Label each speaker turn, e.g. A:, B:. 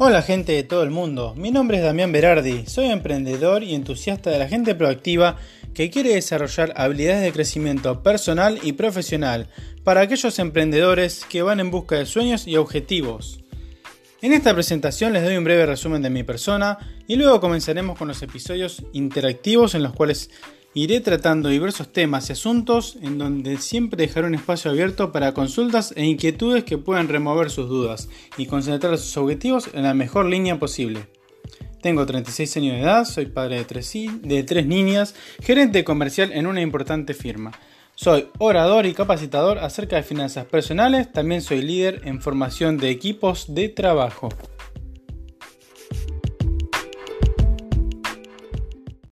A: Hola gente de todo el mundo, mi nombre es Damián Berardi, soy emprendedor y entusiasta de la gente proactiva que quiere desarrollar habilidades de crecimiento personal y profesional para aquellos emprendedores que van en busca de sueños y objetivos. En esta presentación les doy un breve resumen de mi persona y luego comenzaremos con los episodios interactivos en los cuales Iré tratando diversos temas y asuntos en donde siempre dejaré un espacio abierto para consultas e inquietudes que puedan remover sus dudas y concentrar sus objetivos en la mejor línea posible. Tengo 36 años de edad, soy padre de tres, de tres niñas, gerente comercial en una importante firma. Soy orador y capacitador acerca de finanzas personales, también soy líder en formación de equipos de trabajo.